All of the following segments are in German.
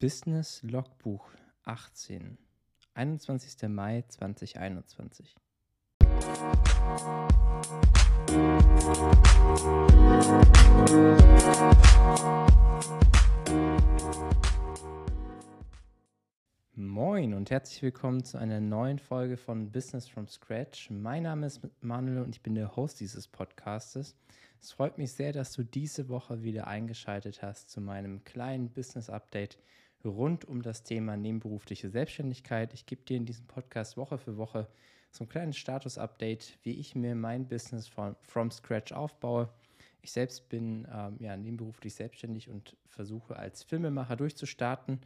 Business Logbuch 18, 21. Mai 2021. Moin und herzlich willkommen zu einer neuen Folge von Business from Scratch. Mein Name ist Manuel und ich bin der Host dieses Podcastes. Es freut mich sehr, dass du diese Woche wieder eingeschaltet hast zu meinem kleinen Business Update rund um das Thema nebenberufliche Selbstständigkeit. Ich gebe dir in diesem Podcast Woche für Woche so ein kleines Status-Update, wie ich mir mein Business von, from scratch aufbaue. Ich selbst bin ähm, ja, nebenberuflich selbstständig und versuche als Filmemacher durchzustarten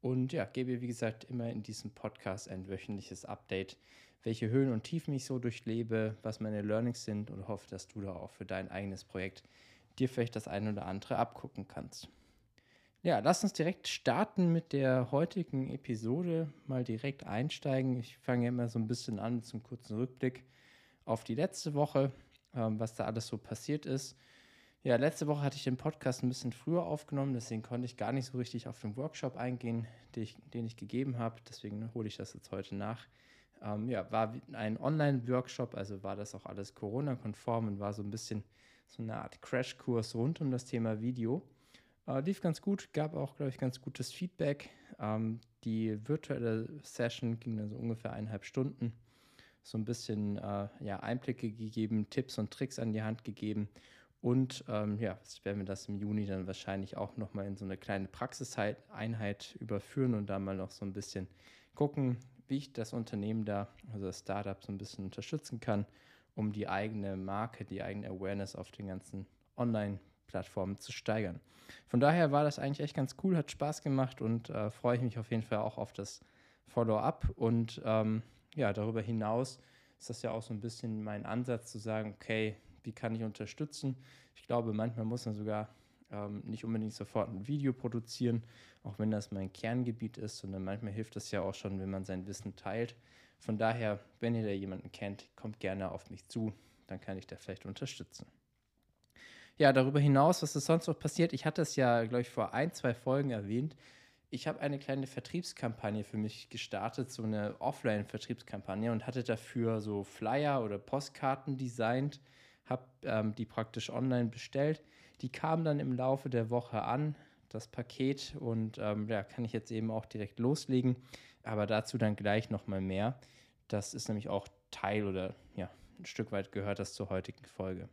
und ja, gebe, wie gesagt, immer in diesem Podcast ein wöchentliches Update, welche Höhen und Tiefen ich so durchlebe, was meine Learnings sind und hoffe, dass du da auch für dein eigenes Projekt dir vielleicht das eine oder andere abgucken kannst. Ja, lass uns direkt starten mit der heutigen Episode. Mal direkt einsteigen. Ich fange immer so ein bisschen an mit einem kurzen Rückblick auf die letzte Woche, ähm, was da alles so passiert ist. Ja, letzte Woche hatte ich den Podcast ein bisschen früher aufgenommen, deswegen konnte ich gar nicht so richtig auf den Workshop eingehen, den ich, den ich gegeben habe. Deswegen hole ich das jetzt heute nach. Ähm, ja, war ein Online-Workshop, also war das auch alles Corona-konform und war so ein bisschen so eine Art Crashkurs rund um das Thema Video. Äh, lief ganz gut, gab auch, glaube ich, ganz gutes Feedback. Ähm, die virtuelle Session ging dann so ungefähr eineinhalb Stunden. So ein bisschen äh, ja, Einblicke gegeben, Tipps und Tricks an die Hand gegeben. Und ähm, ja, jetzt werden wir das im Juni dann wahrscheinlich auch nochmal in so eine kleine Praxiseinheit überführen und da mal noch so ein bisschen gucken, wie ich das Unternehmen da, also das Startup, so ein bisschen unterstützen kann, um die eigene Marke, die eigene Awareness auf den ganzen Online- Plattformen zu steigern. Von daher war das eigentlich echt ganz cool, hat Spaß gemacht und äh, freue ich mich auf jeden Fall auch auf das Follow-up. Und ähm, ja, darüber hinaus ist das ja auch so ein bisschen mein Ansatz zu sagen, okay, wie kann ich unterstützen? Ich glaube, manchmal muss man sogar ähm, nicht unbedingt sofort ein Video produzieren, auch wenn das mein Kerngebiet ist, sondern manchmal hilft es ja auch schon, wenn man sein Wissen teilt. Von daher, wenn ihr da jemanden kennt, kommt gerne auf mich zu, dann kann ich da vielleicht unterstützen. Ja, darüber hinaus, was ist sonst noch passiert? Ich hatte es ja, glaube ich, vor ein, zwei Folgen erwähnt. Ich habe eine kleine Vertriebskampagne für mich gestartet, so eine Offline-Vertriebskampagne und hatte dafür so Flyer oder Postkarten designt, habe ähm, die praktisch online bestellt. Die kamen dann im Laufe der Woche an, das Paket, und ähm, ja, kann ich jetzt eben auch direkt loslegen. Aber dazu dann gleich nochmal mehr. Das ist nämlich auch Teil oder ja, ein Stück weit gehört das zur heutigen Folge.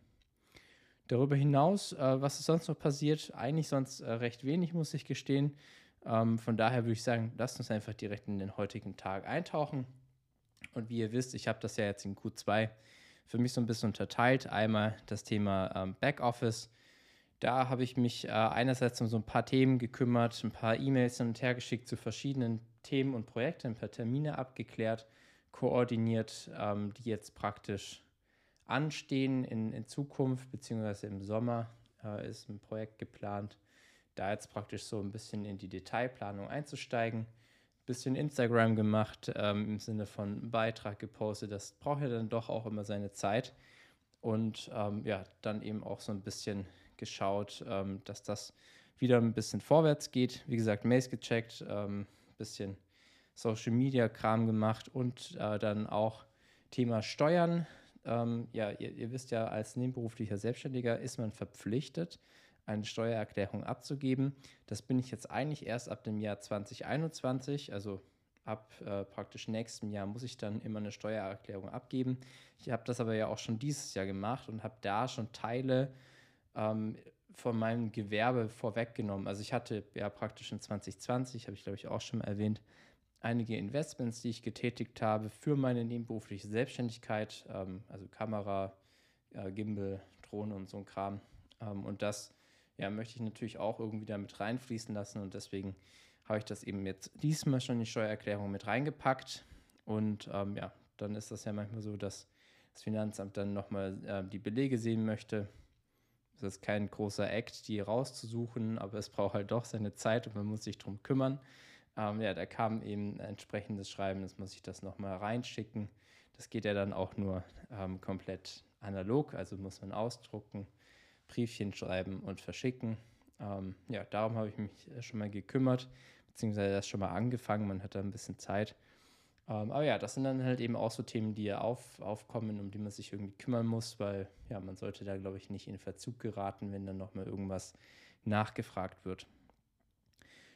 Darüber hinaus, äh, was ist sonst noch passiert? Eigentlich sonst äh, recht wenig, muss ich gestehen. Ähm, von daher würde ich sagen, lasst uns einfach direkt in den heutigen Tag eintauchen. Und wie ihr wisst, ich habe das ja jetzt in Q2 für mich so ein bisschen unterteilt. Einmal das Thema ähm, Backoffice. Da habe ich mich äh, einerseits um so ein paar Themen gekümmert, ein paar E-Mails hin und her geschickt zu verschiedenen Themen und Projekten, ein paar Termine abgeklärt, koordiniert, ähm, die jetzt praktisch anstehen in, in Zukunft, beziehungsweise im Sommer äh, ist ein Projekt geplant, da jetzt praktisch so ein bisschen in die Detailplanung einzusteigen. Ein bisschen Instagram gemacht, ähm, im Sinne von Beitrag gepostet. Das braucht ja dann doch auch immer seine Zeit. Und ähm, ja, dann eben auch so ein bisschen geschaut, ähm, dass das wieder ein bisschen vorwärts geht. Wie gesagt, Mails gecheckt, ein ähm, bisschen Social Media Kram gemacht und äh, dann auch Thema Steuern ähm, ja, ihr, ihr, wisst ja, als nebenberuflicher Selbstständiger ist man verpflichtet, eine Steuererklärung abzugeben. Das bin ich jetzt eigentlich erst ab dem Jahr 2021, also ab äh, praktisch nächstem Jahr muss ich dann immer eine Steuererklärung abgeben. Ich habe das aber ja auch schon dieses Jahr gemacht und habe da schon Teile ähm, von meinem Gewerbe vorweggenommen. Also ich hatte ja praktisch in 2020, habe ich glaube ich auch schon mal erwähnt, einige Investments, die ich getätigt habe für meine nebenberufliche Selbstständigkeit, ähm, also Kamera, äh, Gimbal, Drohne und so ein Kram. Ähm, und das ja, möchte ich natürlich auch irgendwie damit reinfließen lassen und deswegen habe ich das eben jetzt diesmal schon in die Steuererklärung mit reingepackt. Und ähm, ja, dann ist das ja manchmal so, dass das Finanzamt dann nochmal äh, die Belege sehen möchte. Das ist kein großer Act, die rauszusuchen, aber es braucht halt doch seine Zeit und man muss sich darum kümmern. Ähm, ja, da kam eben ein entsprechendes Schreiben, das muss ich das nochmal reinschicken. Das geht ja dann auch nur ähm, komplett analog, also muss man ausdrucken, Briefchen schreiben und verschicken. Ähm, ja, darum habe ich mich schon mal gekümmert, beziehungsweise das schon mal angefangen, man hat da ein bisschen Zeit. Ähm, aber ja, das sind dann halt eben auch so Themen, die ja auf, aufkommen, um die man sich irgendwie kümmern muss, weil ja, man sollte da, glaube ich, nicht in Verzug geraten, wenn dann nochmal irgendwas nachgefragt wird.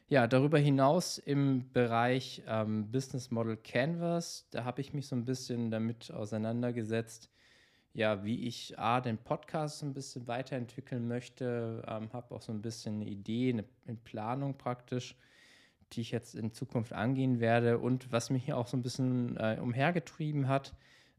Ja, darüber hinaus im Bereich ähm, Business Model Canvas, da habe ich mich so ein bisschen damit auseinandergesetzt, ja, wie ich A, den Podcast so ein bisschen weiterentwickeln möchte, ähm, habe auch so ein bisschen eine Idee, eine, eine, Planung praktisch, die ich jetzt in Zukunft angehen werde und was mich hier auch so ein bisschen äh, umhergetrieben hat,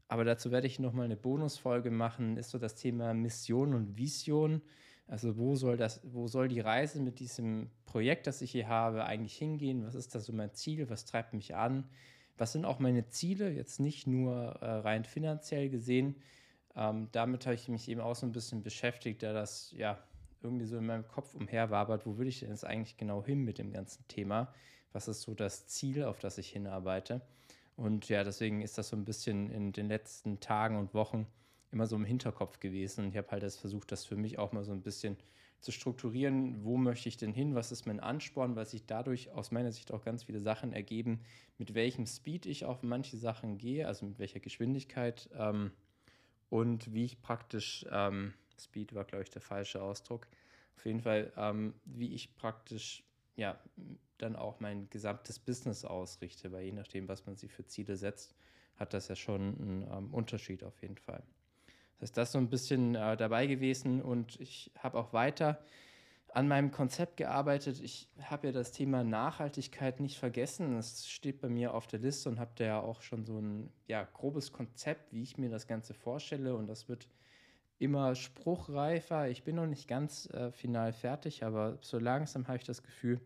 aber dazu werde ich nochmal eine Bonusfolge machen, ist so das Thema Mission und Vision. Also wo soll das, wo soll die Reise mit diesem Projekt, das ich hier habe, eigentlich hingehen? Was ist da so mein Ziel? Was treibt mich an? Was sind auch meine Ziele? Jetzt nicht nur äh, rein finanziell gesehen. Ähm, damit habe ich mich eben auch so ein bisschen beschäftigt, da das ja irgendwie so in meinem Kopf umherwabert. Wo will ich denn jetzt eigentlich genau hin mit dem ganzen Thema? Was ist so das Ziel, auf das ich hinarbeite? Und ja, deswegen ist das so ein bisschen in den letzten Tagen und Wochen immer so im Hinterkopf gewesen. Und ich habe halt das versucht, das für mich auch mal so ein bisschen zu strukturieren, wo möchte ich denn hin, was ist mein Ansporn, weil sich dadurch aus meiner Sicht auch ganz viele Sachen ergeben, mit welchem Speed ich auf manche Sachen gehe, also mit welcher Geschwindigkeit ähm, und wie ich praktisch, ähm, Speed war glaube ich der falsche Ausdruck, auf jeden Fall, ähm, wie ich praktisch ja dann auch mein gesamtes Business ausrichte, weil je nachdem, was man sich für Ziele setzt, hat das ja schon einen ähm, Unterschied auf jeden Fall. Das ist das so ein bisschen äh, dabei gewesen und ich habe auch weiter an meinem Konzept gearbeitet. Ich habe ja das Thema Nachhaltigkeit nicht vergessen. Das steht bei mir auf der Liste und habe da ja auch schon so ein ja, grobes Konzept, wie ich mir das Ganze vorstelle. Und das wird immer spruchreifer. Ich bin noch nicht ganz äh, final fertig, aber so langsam habe ich das Gefühl,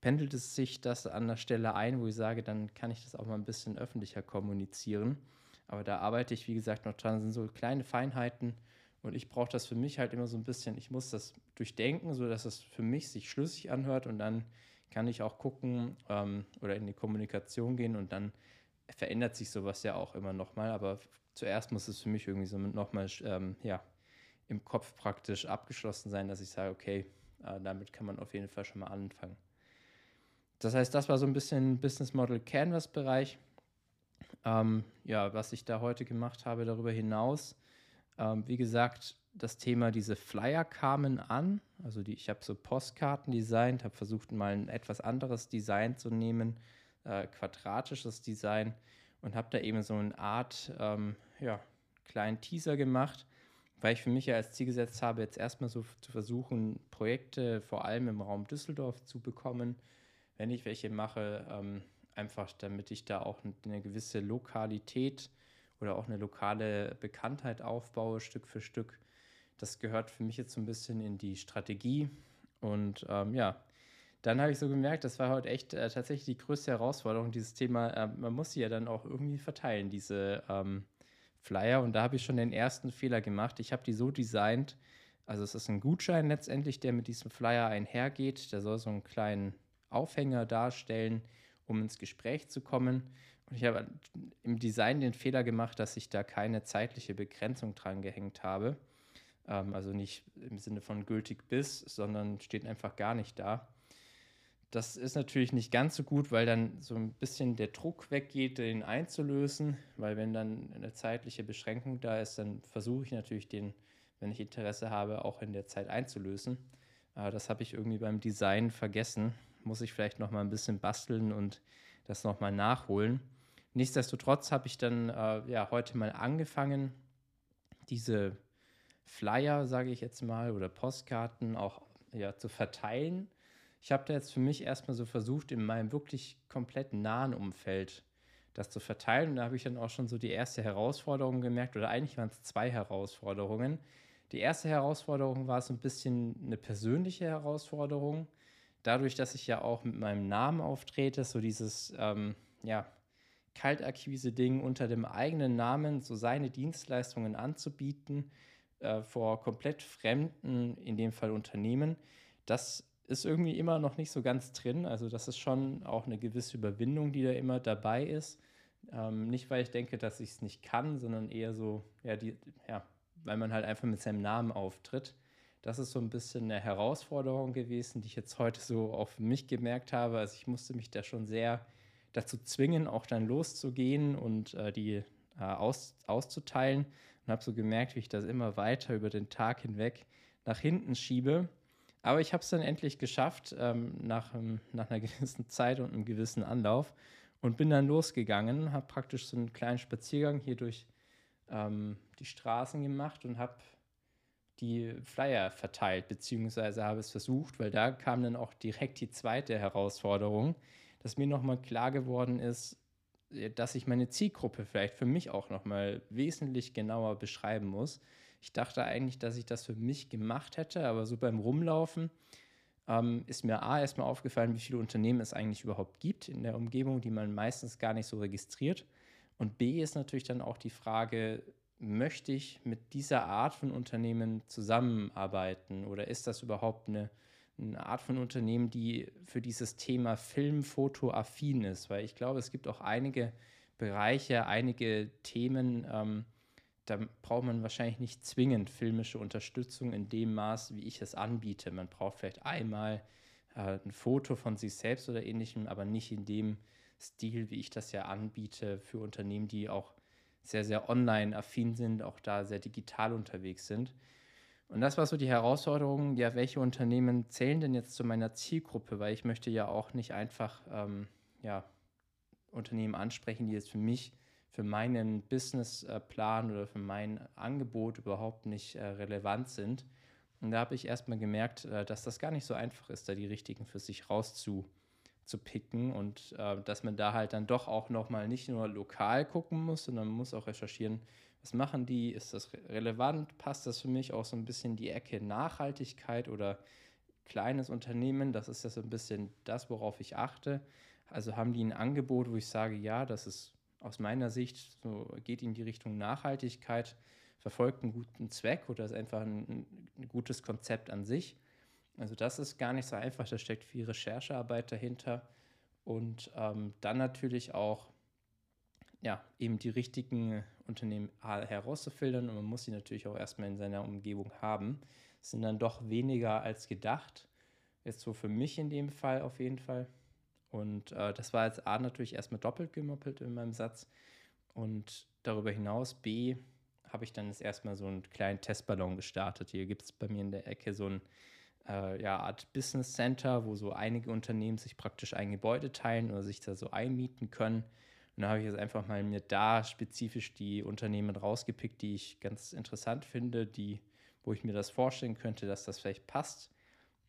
pendelt es sich das an der Stelle ein, wo ich sage, dann kann ich das auch mal ein bisschen öffentlicher kommunizieren. Aber da arbeite ich, wie gesagt, noch dran. Das sind so kleine Feinheiten. Und ich brauche das für mich halt immer so ein bisschen, ich muss das durchdenken, sodass es für mich sich schlüssig anhört und dann kann ich auch gucken ähm, oder in die Kommunikation gehen und dann verändert sich sowas ja auch immer nochmal. Aber zuerst muss es für mich irgendwie so nochmal ähm, ja, im Kopf praktisch abgeschlossen sein, dass ich sage, okay, äh, damit kann man auf jeden Fall schon mal anfangen. Das heißt, das war so ein bisschen Business Model Canvas Bereich. Ähm, ja, was ich da heute gemacht habe darüber hinaus, ähm, wie gesagt, das Thema diese Flyer kamen an. Also die, ich habe so Postkarten designt, habe versucht mal ein etwas anderes Design zu nehmen, äh, quadratisches Design und habe da eben so eine Art, ähm, ja, kleinen Teaser gemacht, weil ich für mich ja als Ziel gesetzt habe, jetzt erstmal so zu versuchen, Projekte vor allem im Raum Düsseldorf zu bekommen. Wenn ich welche mache, ähm, einfach damit ich da auch eine gewisse Lokalität oder auch eine lokale Bekanntheit aufbaue, Stück für Stück. Das gehört für mich jetzt so ein bisschen in die Strategie. Und ähm, ja, dann habe ich so gemerkt, das war heute echt äh, tatsächlich die größte Herausforderung, dieses Thema. Äh, man muss sie ja dann auch irgendwie verteilen, diese ähm, Flyer. Und da habe ich schon den ersten Fehler gemacht. Ich habe die so designt, also es ist ein Gutschein letztendlich, der mit diesem Flyer einhergeht. Der soll so einen kleinen Aufhänger darstellen, um ins Gespräch zu kommen. Und ich habe im Design den Fehler gemacht, dass ich da keine zeitliche Begrenzung dran gehängt habe. Ähm, also nicht im Sinne von gültig bis, sondern steht einfach gar nicht da. Das ist natürlich nicht ganz so gut, weil dann so ein bisschen der Druck weggeht, den einzulösen. Weil wenn dann eine zeitliche Beschränkung da ist, dann versuche ich natürlich den, wenn ich Interesse habe, auch in der Zeit einzulösen. Aber das habe ich irgendwie beim Design vergessen. Muss ich vielleicht noch mal ein bisschen basteln und das noch mal nachholen. Nichtsdestotrotz habe ich dann äh, ja, heute mal angefangen, diese Flyer, sage ich jetzt mal, oder Postkarten auch ja, zu verteilen. Ich habe da jetzt für mich erstmal so versucht, in meinem wirklich komplett nahen Umfeld das zu verteilen. Und da habe ich dann auch schon so die erste Herausforderung gemerkt, oder eigentlich waren es zwei Herausforderungen. Die erste Herausforderung war so ein bisschen eine persönliche Herausforderung. Dadurch, dass ich ja auch mit meinem Namen auftrete, so dieses, ähm, ja, Kaltakquise-Ding unter dem eigenen Namen so seine Dienstleistungen anzubieten äh, vor komplett fremden, in dem Fall Unternehmen, das ist irgendwie immer noch nicht so ganz drin. Also das ist schon auch eine gewisse Überwindung, die da immer dabei ist. Ähm, nicht, weil ich denke, dass ich es nicht kann, sondern eher so, ja, die, ja, weil man halt einfach mit seinem Namen auftritt. Das ist so ein bisschen eine Herausforderung gewesen, die ich jetzt heute so auch für mich gemerkt habe. Also ich musste mich da schon sehr dazu zwingen, auch dann loszugehen und äh, die äh, aus, auszuteilen und habe so gemerkt, wie ich das immer weiter über den Tag hinweg nach hinten schiebe. Aber ich habe es dann endlich geschafft, ähm, nach, ähm, nach einer gewissen Zeit und einem gewissen Anlauf und bin dann losgegangen, habe praktisch so einen kleinen Spaziergang hier durch ähm, die Straßen gemacht und habe die Flyer verteilt, beziehungsweise habe es versucht, weil da kam dann auch direkt die zweite Herausforderung, dass mir nochmal klar geworden ist, äh, dass ich meine Zielgruppe vielleicht für mich auch nochmal wesentlich genauer beschreiben muss. Ich dachte eigentlich, dass ich das für mich gemacht hätte, aber so beim Rumlaufen ähm, ist mir A erstmal aufgefallen, wie viele Unternehmen es eigentlich überhaupt gibt in der Umgebung, die man meistens gar nicht so registriert. Und B ist natürlich dann auch die Frage, möchte ich mit dieser Art von Unternehmen zusammenarbeiten oder ist das überhaupt eine, eine Art von Unternehmen, die für dieses Thema Film, affin ist? Weil ich glaube, es gibt auch einige Bereiche, einige Themen, ähm, da braucht man wahrscheinlich nicht zwingend filmische Unterstützung in dem Maß, wie ich es anbiete. Man braucht vielleicht einmal äh, ein Foto von sich selbst oder ähnlichem, aber nicht in dem Stil, wie ich das ja anbiete für Unternehmen, die auch sehr, sehr online-affin sind, auch da sehr digital unterwegs sind. Und das war so die Herausforderung, ja, welche Unternehmen zählen denn jetzt zu meiner Zielgruppe, weil ich möchte ja auch nicht einfach ähm, ja, Unternehmen ansprechen, die jetzt für mich, für meinen Businessplan oder für mein Angebot überhaupt nicht äh, relevant sind. Und da habe ich erstmal gemerkt, äh, dass das gar nicht so einfach ist, da die richtigen für sich rauszu zu picken und äh, dass man da halt dann doch auch nochmal nicht nur lokal gucken muss, sondern man muss auch recherchieren, was machen die, ist das relevant, passt das für mich auch so ein bisschen die Ecke Nachhaltigkeit oder kleines Unternehmen, das ist ja so ein bisschen das, worauf ich achte. Also haben die ein Angebot, wo ich sage, ja, das ist aus meiner Sicht, so geht in die Richtung Nachhaltigkeit, verfolgt einen guten Zweck oder ist einfach ein, ein gutes Konzept an sich. Also das ist gar nicht so einfach, da steckt viel Recherchearbeit dahinter und ähm, dann natürlich auch ja, eben die richtigen Unternehmen herauszufiltern und man muss sie natürlich auch erstmal in seiner Umgebung haben. Es sind dann doch weniger als gedacht. Jetzt so für mich in dem Fall auf jeden Fall. Und äh, das war jetzt A natürlich erstmal doppelt gemoppelt in meinem Satz. Und darüber hinaus B habe ich dann jetzt erstmal so einen kleinen Testballon gestartet. Hier gibt es bei mir in der Ecke so ein äh, ja, Art Business Center, wo so einige Unternehmen sich praktisch ein Gebäude teilen oder sich da so einmieten können. Und da habe ich jetzt einfach mal mir da spezifisch die Unternehmen rausgepickt, die ich ganz interessant finde, die, wo ich mir das vorstellen könnte, dass das vielleicht passt.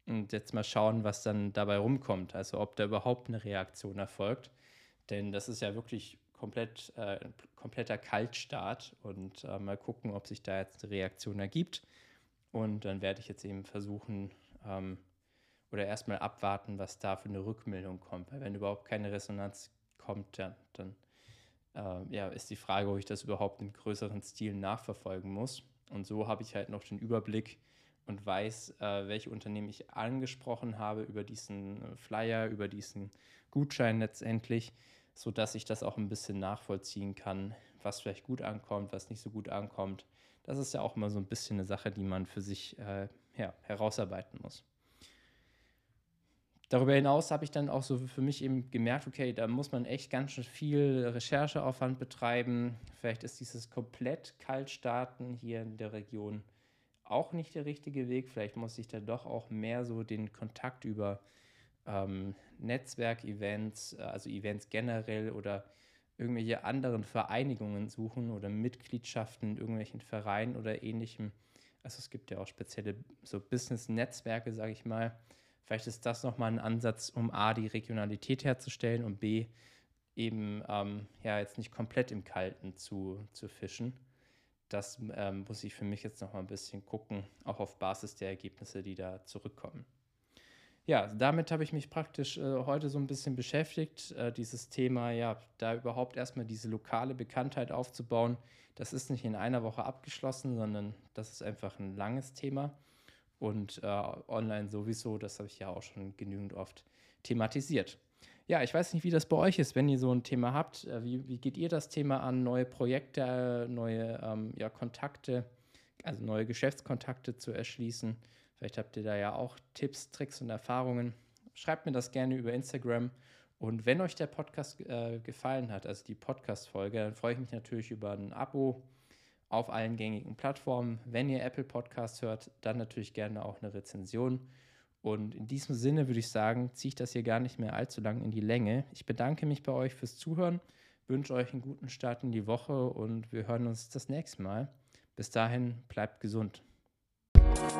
Und jetzt mal schauen, was dann dabei rumkommt. Also ob da überhaupt eine Reaktion erfolgt. Denn das ist ja wirklich komplett, äh, kompletter Kaltstart. Und äh, mal gucken, ob sich da jetzt eine Reaktion ergibt. Und dann werde ich jetzt eben versuchen, ähm, oder erstmal abwarten, was da für eine Rückmeldung kommt. Weil wenn überhaupt keine Resonanz kommt, ja, dann äh, ja, ist die Frage, ob ich das überhaupt im größeren Stil nachverfolgen muss. Und so habe ich halt noch den Überblick und weiß, äh, welche Unternehmen ich angesprochen habe über diesen Flyer, über diesen Gutschein letztendlich, sodass ich das auch ein bisschen nachvollziehen kann, was vielleicht gut ankommt, was nicht so gut ankommt. Das ist ja auch immer so ein bisschen eine Sache, die man für sich äh, ja, herausarbeiten muss. Darüber hinaus habe ich dann auch so für mich eben gemerkt, okay, da muss man echt ganz schön viel Rechercheaufwand betreiben. Vielleicht ist dieses komplett Kaltstarten hier in der Region auch nicht der richtige Weg. Vielleicht muss ich da doch auch mehr so den Kontakt über ähm, Netzwerkevents, äh, also Events generell oder irgendwelche anderen Vereinigungen suchen oder Mitgliedschaften in irgendwelchen Vereinen oder ähnlichem also es gibt ja auch spezielle so Business-Netzwerke, sage ich mal. Vielleicht ist das nochmal ein Ansatz, um A, die Regionalität herzustellen und B, eben ähm, ja jetzt nicht komplett im Kalten zu, zu fischen. Das ähm, muss ich für mich jetzt nochmal ein bisschen gucken, auch auf Basis der Ergebnisse, die da zurückkommen. Ja, damit habe ich mich praktisch äh, heute so ein bisschen beschäftigt, äh, dieses Thema, ja, da überhaupt erstmal diese lokale Bekanntheit aufzubauen, das ist nicht in einer Woche abgeschlossen, sondern das ist einfach ein langes Thema. Und äh, online sowieso, das habe ich ja auch schon genügend oft thematisiert. Ja, ich weiß nicht, wie das bei euch ist, wenn ihr so ein Thema habt. Äh, wie, wie geht ihr das Thema an? Neue Projekte, neue ähm, ja, Kontakte, also neue Geschäftskontakte zu erschließen? Vielleicht habt ihr da ja auch Tipps, Tricks und Erfahrungen. Schreibt mir das gerne über Instagram. Und wenn euch der Podcast äh, gefallen hat, also die Podcast-Folge, dann freue ich mich natürlich über ein Abo auf allen gängigen Plattformen. Wenn ihr Apple Podcast hört, dann natürlich gerne auch eine Rezension. Und in diesem Sinne würde ich sagen, ziehe ich das hier gar nicht mehr allzu lang in die Länge. Ich bedanke mich bei euch fürs Zuhören, wünsche euch einen guten Start in die Woche und wir hören uns das nächste Mal. Bis dahin, bleibt gesund. Thank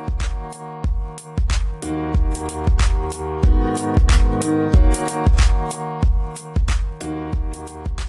you.